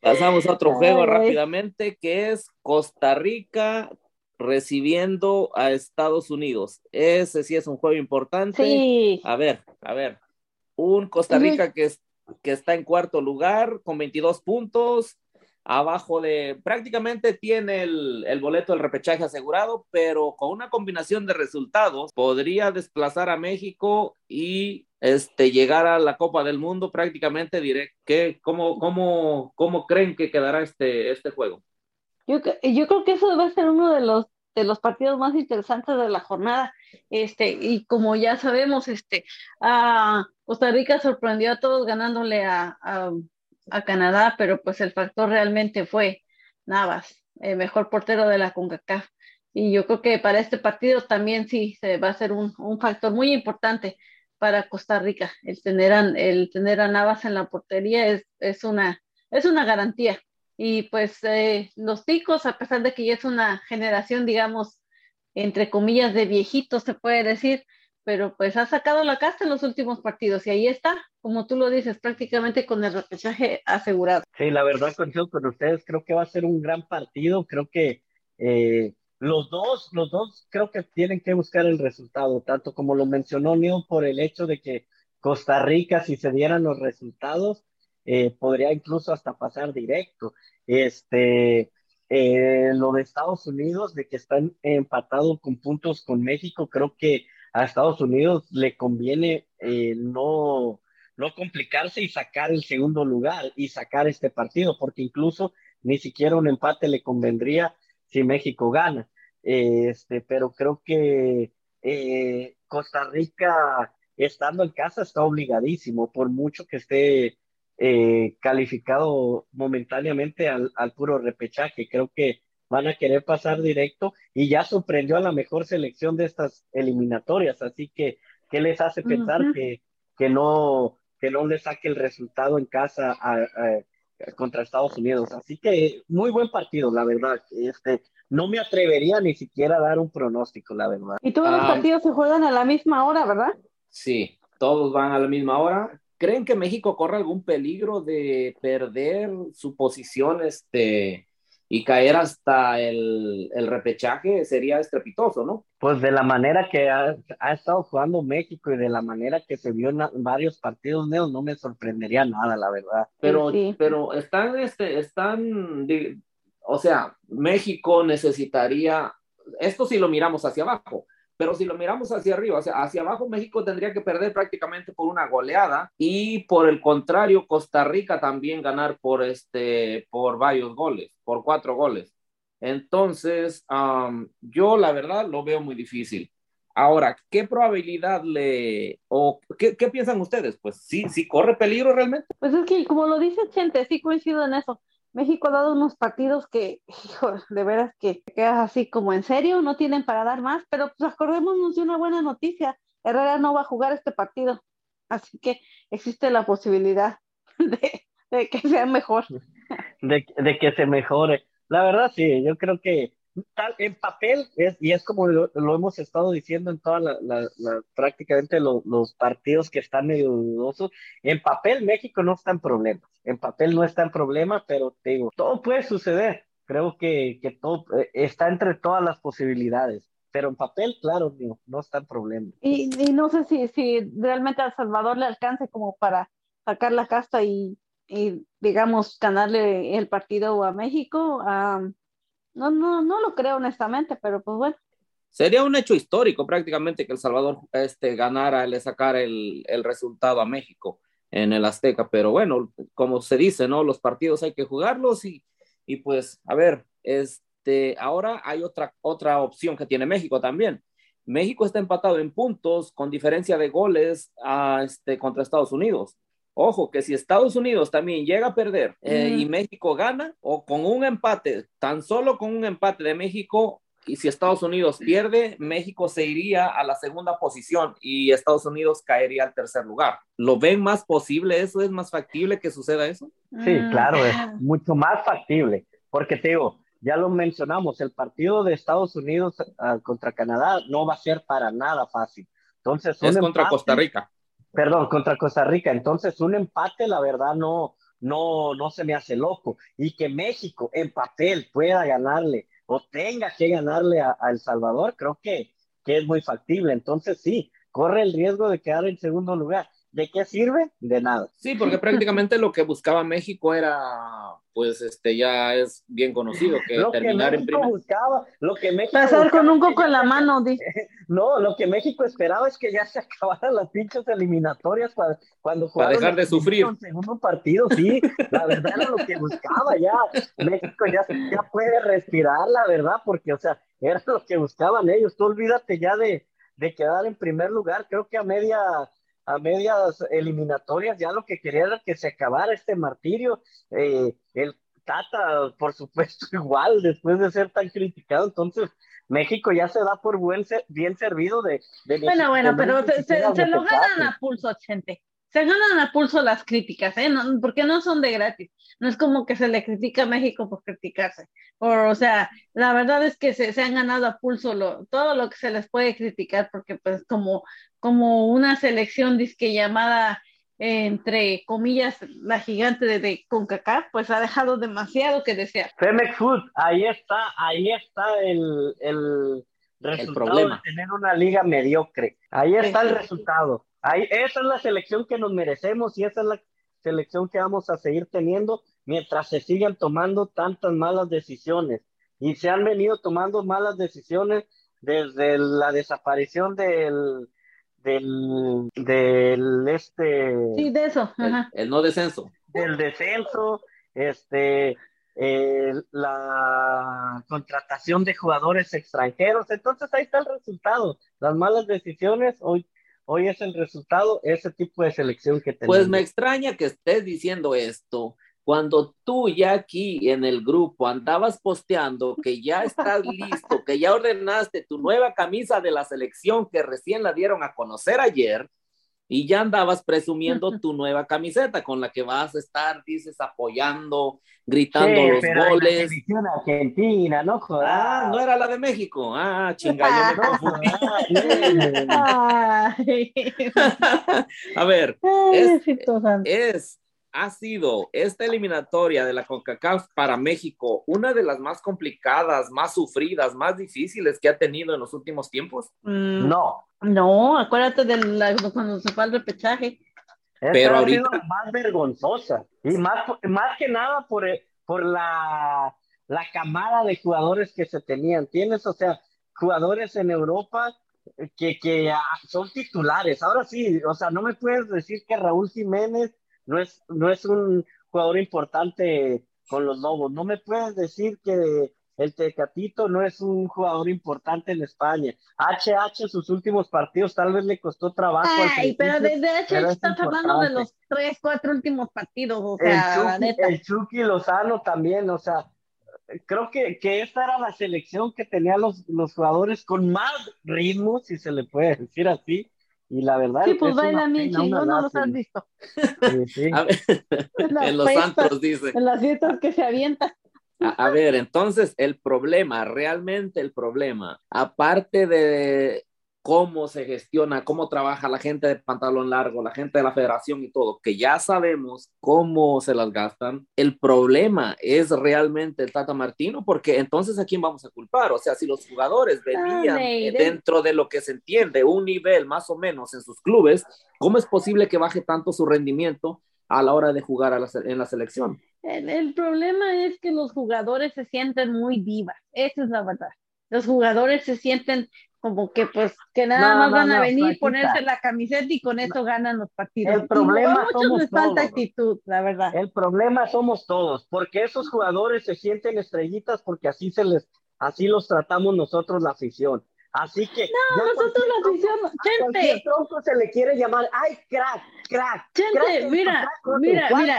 Speaker 1: pasamos a otro juego rápidamente, que es Costa Rica recibiendo a Estados Unidos. Ese sí es un juego importante. A ver, a ver. Un Costa Rica que, es, que está en cuarto lugar con 22 puntos, abajo de, prácticamente tiene el, boleto del repechaje asegurado, pero con una combinación de resultados podría desplazar a México y este, llegar a la Copa del Mundo prácticamente directo. ¿Qué, cómo, cómo, ¿Cómo creen que quedará este, este juego?
Speaker 3: Yo, yo creo que eso va a ser uno de los de los partidos más interesantes de la jornada. Este, y como ya sabemos, este, a Costa Rica sorprendió a todos ganándole a Canadá, pero pues el factor realmente fue Navas, el mejor portero de la CONCACAF. Y yo creo que para este partido también sí se va a ser un, factor muy importante para Costa Rica. El tener a, el tener a Navas en la portería es, es, una, es una garantía. Y pues eh, los ticos, a pesar de que ya es una generación, digamos, entre comillas, de viejitos, se puede decir, pero pues ha sacado la casta en los últimos partidos y ahí está, como tú lo dices, prácticamente con el repechaje asegurado.
Speaker 2: Sí, la verdad coincido con ustedes, creo que va a ser un gran partido, creo que eh, los dos, los dos creo que tienen que buscar el resultado, tanto como lo mencionó Neil por el hecho de que Costa Rica, si se dieran los resultados, eh, podría incluso hasta pasar directo. Este, eh, lo de Estados Unidos, de que están empatados con puntos con México, creo que a Estados Unidos le conviene eh, no, no complicarse y sacar el segundo lugar y sacar este partido, porque incluso ni siquiera un empate le convendría si México gana. este, pero creo que eh, Costa Rica, estando en casa, está obligadísimo, por mucho que esté eh, calificado momentáneamente al, al, puro repechaje. Creo que van a querer pasar directo y ya sorprendió a la mejor selección de estas eliminatorias, así que, ¿qué les hace pensar que, que, no, que no le saque el resultado en casa contra Estados Unidos? Así que muy buen partido, la verdad. Este, no me atrevería ni siquiera a dar un pronóstico, la verdad.
Speaker 3: Y todos los ah. partidos se juegan a la misma hora, ¿verdad?
Speaker 1: Sí, todos van a la misma hora. ¿Creen que México corre algún peligro de perder su posición este, y caer hasta el, el, repechaje sería estrepitoso, ¿no?
Speaker 2: Pues de la manera que ha, ha, estado jugando México y de la manera que se vio en varios partidos, no, no me sorprendería nada, la verdad.
Speaker 1: Pero, sí. pero están, este, están, o sea, México necesitaría, esto si lo miramos hacia abajo, pero si lo miramos hacia arriba, o sea, hacia abajo, México tendría que perder prácticamente por una goleada y por el contrario, Costa Rica también ganar por, este, por varios goles, por cuatro goles. Entonces, um, yo la verdad lo veo muy difícil. Ahora, ¿qué probabilidad le, o qué, qué, piensan ustedes? Pues sí, sí corre peligro realmente.
Speaker 3: Pues es que, como lo dice Chente, sí coincido en eso. México ha dado unos partidos que, hijo, de veras que quedas así como en serio, no tienen para dar más, pero pues acordémonos de una buena noticia, Herrera no va a jugar este partido, así que existe la posibilidad de, de que sea mejor.
Speaker 2: De, de, que se mejore. La verdad, sí, yo creo que en papel, es, y es como lo, hemos estado diciendo en todas la, la, la, prácticamente lo, los partidos que están medio dudosos, en papel México no está en problemas, en papel no está en problemas, pero digo, todo puede suceder, creo que, que todo eh, está entre todas las posibilidades. Pero en papel, claro, no, no está en problema.
Speaker 3: Y, no sé si, si realmente a Salvador le alcance como para sacar la casta y, y digamos, ganarle el partido a México. Um, no, no, no lo creo honestamente, pero pues bueno.
Speaker 1: Sería un hecho histórico prácticamente que El Salvador este, ganara, le sacara el, el resultado a México en el Azteca, pero bueno, como se dice, ¿no? Los partidos hay que jugarlos y, y pues, a ver, este, ahora hay otra, otra opción que tiene México también. México está empatado en puntos con diferencia de goles a, este, contra Estados Unidos. Ojo, que si Estados Unidos también llega a perder eh, mm. y México gana, o con un empate, tan solo con un empate de México, y si Estados Unidos pierde, México se iría a la segunda posición y Estados Unidos caería al tercer lugar. ¿Lo ven más posible eso? ¿Es más factible que suceda eso?
Speaker 2: Sí, claro, es mucho más factible, porque te digo, ya lo mencionamos, el partido de Estados Unidos uh, contra Canadá no va a ser para nada fácil. Entonces,
Speaker 1: es contra empate, Costa Rica
Speaker 2: perdón, contra Costa Rica. Entonces, un empate, la verdad, no, no, no se me hace loco. Y que México en papel pueda ganarle o tenga que ganarle a, El Salvador, creo que, que es muy factible. Entonces, sí, corre el riesgo de quedar en segundo lugar. ¿De qué sirve? De nada.
Speaker 1: Sí, porque prácticamente lo que buscaba México era, pues, este, ya es bien conocido, que
Speaker 2: lo
Speaker 1: terminar
Speaker 2: que México
Speaker 1: en primer.
Speaker 2: buscaba, lo que México
Speaker 3: Pasar con un coco en la mano, dice.
Speaker 2: No, lo que México esperaba es que ya se acabaran las pinches eliminatorias cuando, cuando
Speaker 1: Para dejar de sufrir.
Speaker 2: segundo partido, sí, la verdad era lo que buscaba ya. México ya, ya puede respirar, la verdad, porque, o sea, era lo que buscaban ellos. Tú olvídate ya de, de quedar en primer lugar, creo que a media a medias eliminatorias ya lo que quería era que se acabara este martirio. Eh, el Tata, por supuesto, igual, después de ser tan criticado, entonces México ya se da por buen ser- bien servido de, de
Speaker 3: Bueno, bueno, pero se, se- lo ganan a pulso, gente. Se ganan a pulso las críticas, ¿eh? No, porque no son de gratis. No es como que se le critica a México por criticarse. Por, o sea, la verdad es que se, se han ganado a pulso lo, todo lo que se les puede criticar, porque pues como, como una selección disque llamada, eh, entre comillas, la gigante de, de CONCACAF, pues ha dejado demasiado que desear.
Speaker 2: Femex Food, ahí está, ahí está el, el resultado
Speaker 1: problema.
Speaker 2: de tener una liga mediocre. Ahí está el resultado. Ahí, esa es la selección que nos merecemos y esa es la selección que vamos a seguir teniendo mientras se sigan tomando tantas malas decisiones. Y se han venido tomando malas decisiones desde la desaparición del, del, del este
Speaker 3: Sí, de eso.
Speaker 1: El,
Speaker 3: Ajá.
Speaker 1: el no descenso.
Speaker 2: del descenso, este, eh, la contratación de jugadores extranjeros. Entonces ahí está el resultado. Las malas decisiones, hoy, hoy es el resultado, ese tipo de selección que tenemos.
Speaker 1: Pues me extraña que estés diciendo esto cuando tú ya aquí en el grupo andabas posteando que ya estás listo, que ya ordenaste tu nueva camisa de la selección que recién la dieron a conocer ayer y ya andabas presumiendo tu nueva camiseta con la que vas a estar, dices, apoyando, gritando
Speaker 2: Sí,
Speaker 1: los
Speaker 2: pero la
Speaker 1: goles.
Speaker 2: selección argentina, no jodas.
Speaker 1: Ah, no era la de México. Ah, chinga, yo me confundí. A ver, Es- es ha sido esta eliminatoria de la CONCACAF para México una de las más complicadas, más sufridas, más difíciles que ha tenido en los últimos tiempos?
Speaker 2: Mm, no.
Speaker 3: No, acuérdate de la, cuando se fue al repechaje.
Speaker 2: Pero ahorita más vergonzosa y más, más que nada por, por la, la camada de jugadores que se tenían. Tienes, o sea, jugadores en Europa que, que son titulares. Ahora sí, o sea, no me puedes decir que Raúl Jiménez no es, no es un jugador importante con los Lobos. No me puedes decir que el Tecatito no es un jugador importante en España. HH sus últimos partidos tal vez le costó trabajo.
Speaker 3: Ay, pero desde HH estás hablando de los tres, cuatro últimos partidos, o sea,
Speaker 2: el Chucky, el Chucky Lozano también, o sea, creo que, que, esta era la selección que tenía los, los jugadores con más ritmo, si se le puede decir así, y la verdad
Speaker 3: sí, pues baila Michi, no, no los has visto.
Speaker 1: Sí, sí. en los santos, dice.
Speaker 3: En las fiestas que se avientan.
Speaker 1: A, ver, entonces el problema, realmente el problema, aparte de cómo se gestiona, cómo trabaja la gente de pantalón largo, la gente de la federación y todo, que ya sabemos cómo se las gastan. El problema es realmente el Tata Martino, porque entonces a quién vamos a culpar? O sea, si los jugadores venían dentro de lo que se entiende, un nivel más o menos en sus clubes, ¿cómo es posible que baje tanto su rendimiento a la hora de jugar en la selección?
Speaker 3: El, el problema es que los jugadores se sienten muy vivas, esa es la verdad los jugadores se sienten como que pues que nada más van a venir, ponerse la camiseta y con eso ganan los partidos.
Speaker 2: El problema
Speaker 3: y somos falta actitud, la verdad.
Speaker 2: El problema somos todos, porque esos jugadores se sienten estrellitas porque así se les así los tratamos nosotros la afición. Así que
Speaker 3: No, nosotros la afición, gente.
Speaker 2: tronco se le quiere llamar, ay, crack, crack.
Speaker 3: Gente, mira, mira, mira,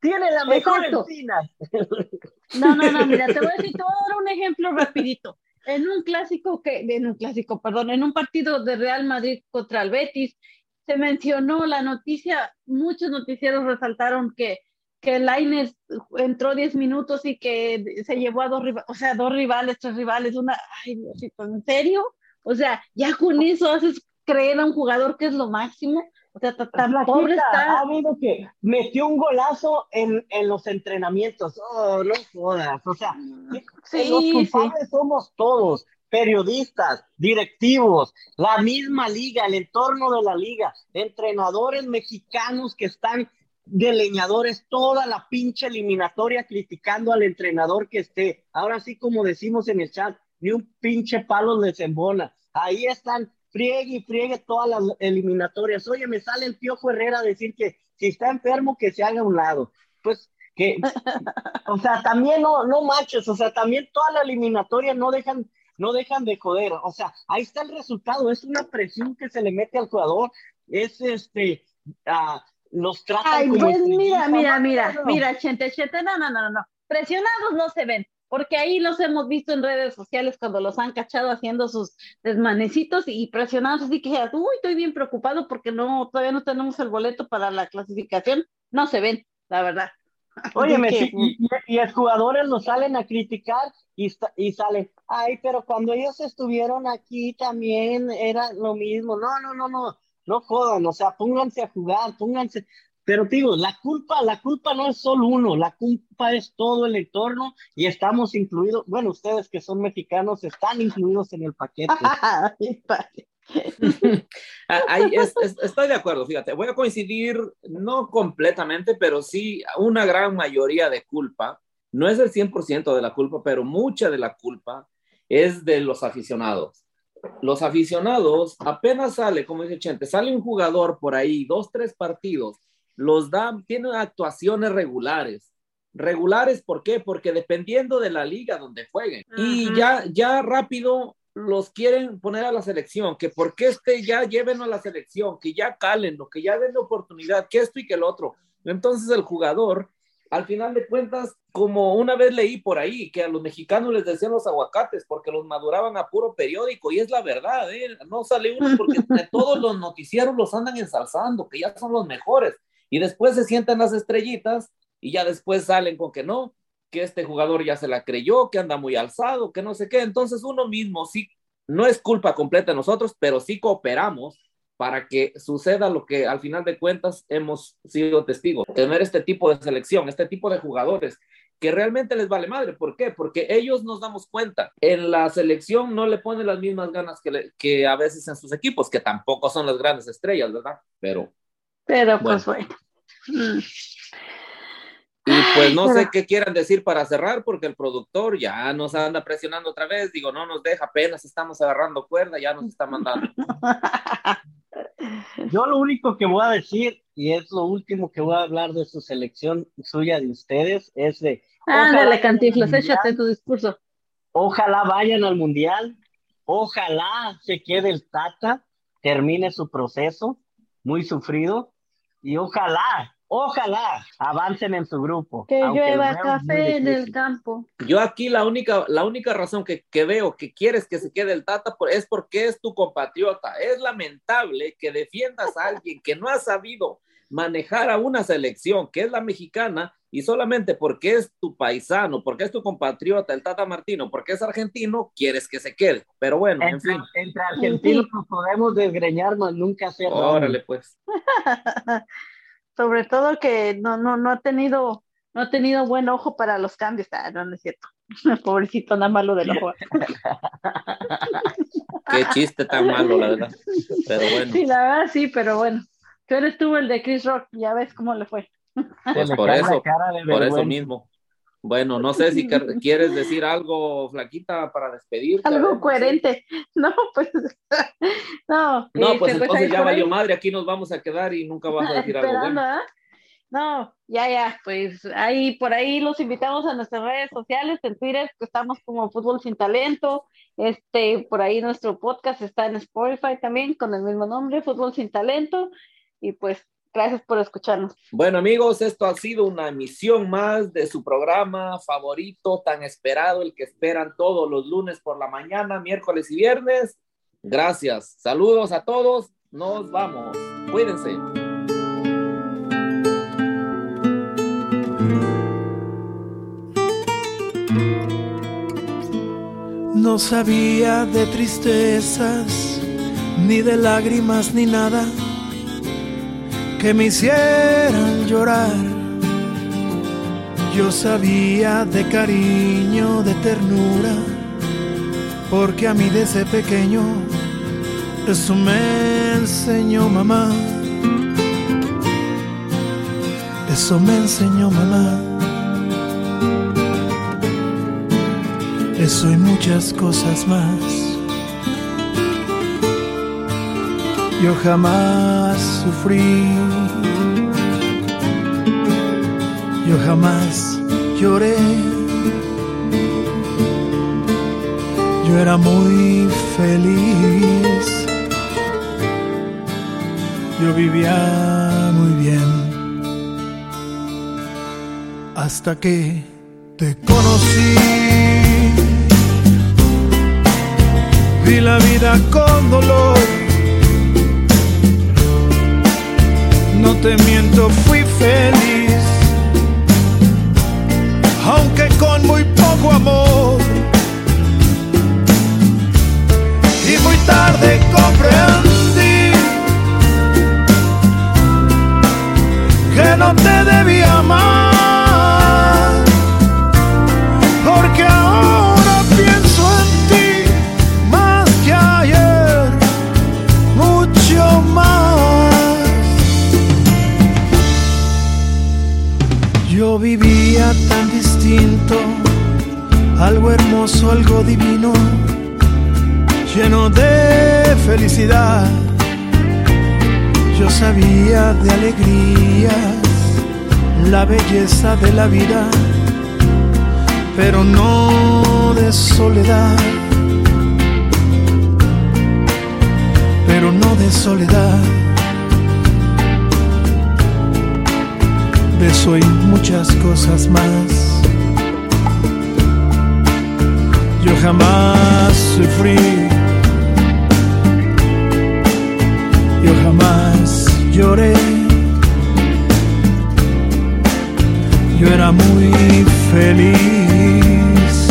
Speaker 2: tiene la mejor encina.
Speaker 3: No, no, no, mira, te voy a decir, te voy a dar un ejemplo rapidito. En un clásico que, en un clásico, perdón, en un partido de Real Madrid contra el Betis, se mencionó la noticia, muchos noticieros resaltaron que, que Laines entró 10 minutos y que se llevó a dos o sea, dos rivales, tres rivales, una, ay, ¿en serio? O sea, ya con eso haces creer a un jugador que es lo máximo. O sea, tan pobre está.
Speaker 2: Ha habido que metió un golazo en, en, los entrenamientos. Oh, no jodas. O sea, sí, los culpables somos todos. Periodistas, directivos, la misma liga, el entorno de la liga, entrenadores mexicanos que están de leñadores toda la pinche eliminatoria criticando al entrenador que esté. Ahora sí, como decimos en el chat, ni un pinche palo les embona. Ahí están friegue y friegue todas las eliminatorias. Oye, me sale el Piojo Herrera a decir que si está enfermo, que se haga a un lado. Pues que, o sea, también no, no manches, o sea, también toda la eliminatoria no dejan, no dejan de joder. O sea, ahí está el resultado, es una presión que se le mete al jugador, es este, uh, los tratan
Speaker 3: Ay, pues mira, mira, mira, mira, Chente, Chente, no, no, no, no, presionados no se ven porque ahí los hemos visto en redes sociales cuando los han cachado haciendo sus desmanecitos y presionados, así que uy, estoy bien preocupado porque no, todavía no tenemos el boleto para la clasificación, no se ven, la verdad.
Speaker 2: Oye, y, y, los jugadores lo salen a criticar y, y salen, ay, pero cuando ellos estuvieron aquí también era lo mismo. No, no, no, no, no jodan, o sea, pónganse a jugar, pónganse, pero digo, la culpa, la culpa no es solo uno, la culpa es todo el entorno y estamos incluidos, bueno, ustedes que son mexicanos están incluidos en el paquete.
Speaker 1: Ahí estoy de acuerdo, fíjate, voy a coincidir, no completamente, pero sí una gran mayoría de culpa, no es el 100% de la culpa, pero mucha de la culpa es de los aficionados. Los aficionados, apenas sale, como dice Chente, sale un jugador por ahí, dos, tres partidos, los dan, tienen actuaciones regulares. Regulares, ¿por qué? Porque dependiendo de la liga donde jueguen. Y ya, ya rápido los quieren poner a la selección, que porque este ya lleven a la selección, que ya calen, que ya den la oportunidad, que esto y que el otro. Entonces el jugador, al final de cuentas, como una vez leí por ahí, que a los mexicanos les decían los aguacates porque los maduraban a puro periódico, y es la verdad, ¿eh? no sale uno porque todos los noticieros los andan ensalzando, que ya son los mejores y después se sientan las estrellitas y ya después salen con que no, que este jugador ya se la creyó, que anda muy alzado, que no sé qué. Entonces uno mismo sí, no es culpa completa de nosotros, pero sí cooperamos para que suceda lo que al final de cuentas hemos sido testigos. Tener este tipo de selección, este tipo de jugadores que realmente les vale madre. ¿Por qué? Porque ellos nos damos cuenta. En la selección no le ponen las mismas ganas que, que a veces en sus equipos, que tampoco son las grandes estrellas, ¿verdad? Pero.
Speaker 3: Pero pues bueno.
Speaker 1: Y pues no sé qué quieran decir para cerrar, porque el productor ya nos anda presionando otra vez. Digo, no nos deja, apenas estamos agarrando cuerda, ya nos está mandando.
Speaker 2: Yo lo único que voy a decir, y es lo último que voy a hablar de su selección suya de ustedes, es de...
Speaker 3: Ándale, Cantiflas, échate tu discurso.
Speaker 2: Ojalá vayan al Mundial, ojalá se quede el Tata, termine su proceso, muy sufrido, y ojalá Ojalá avancen en su grupo.
Speaker 3: Que llueva café en el campo.
Speaker 1: Yo aquí la única, la única razón que, que, veo que quieres que se quede el Tata es porque es tu compatriota. Es lamentable que defiendas a alguien que no ha sabido manejar a una selección que es la mexicana y solamente porque es tu paisano, porque es tu compatriota, el Tata Martino, porque es argentino, quieres que se quede. Pero bueno, en fin.
Speaker 2: Entre argentinos nos podemos desgreñar, nunca hacer.
Speaker 1: Órale, pues.
Speaker 3: sobre todo que no, no, no ha tenido, no ha tenido buen ojo para los cambios. Ah, no, no es cierto. Pobrecito, nada malo del ojo.
Speaker 1: Qué chiste tan malo, la verdad. Pero bueno.
Speaker 3: Sí, la verdad sí, pero bueno. Tú eres tú el de Chris Rock, ya ves cómo le fue.
Speaker 1: Pues por eso, por eso mismo. Bueno, no sé si quieres decir algo, Flaquita, para despedirte.
Speaker 3: Algo coherente. No, pues. No,
Speaker 1: no pues, pues entonces ya valió madre, aquí nos vamos a quedar y nunca vas a decir algo. Bueno. ¿ah?
Speaker 3: No, ya, ya, pues ahí por ahí los invitamos a nuestras redes sociales, en Twitter, que estamos como Fútbol Sin Talento. Este, por ahí nuestro podcast está en Spotify también con el mismo nombre, Fútbol Sin Talento. Y pues Gracias por escucharnos.
Speaker 1: Bueno, amigos, esto ha sido una emisión más de su programa favorito, tan esperado, el que esperan todos los lunes por la mañana, miércoles y viernes. Gracias. Saludos a todos. Nos vamos. Cuídense.
Speaker 5: No sabía de tristezas, ni de lágrimas, ni nada que me hicieran llorar. Yo sabía de cariño, de ternura, porque a mí desde pequeño eso me enseñó mamá. Eso me enseñó mamá. Eso y muchas cosas más. Yo jamás sufrí, yo jamás lloré, yo era muy feliz, yo vivía muy bien, hasta que te conocí. Vi la vida con dolor no te miento, fui feliz, aunque con muy poco amor. Y muy tarde comprendí que no te debía algo divino, lleno de felicidad. Yo sabía de alegrías, la belleza de la vida, pero no de soledad. Pero no de soledad. de eso muchas cosas más. Yo jamás sufrí, yo jamás lloré. Yo era muy feliz,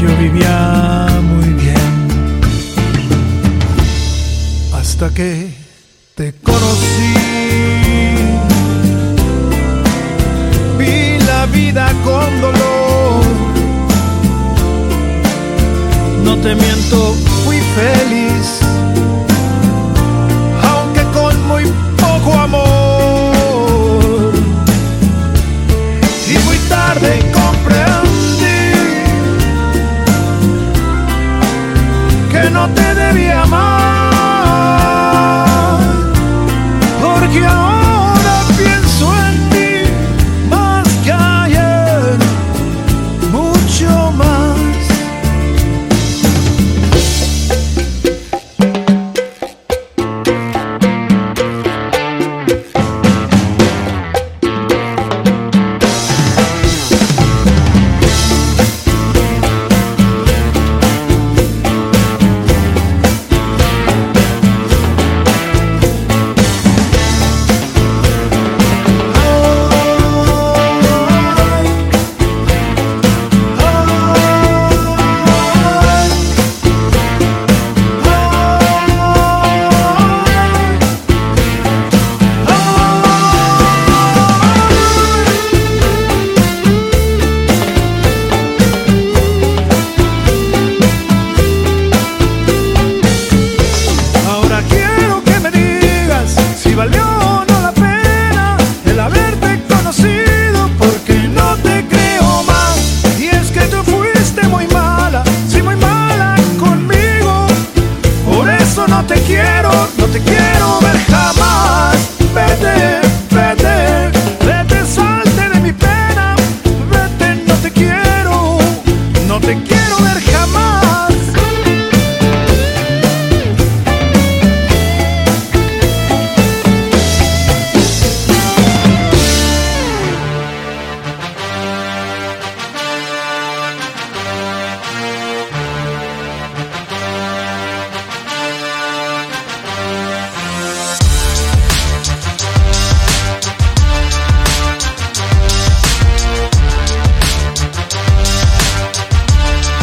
Speaker 5: yo vivía muy bien. hasta que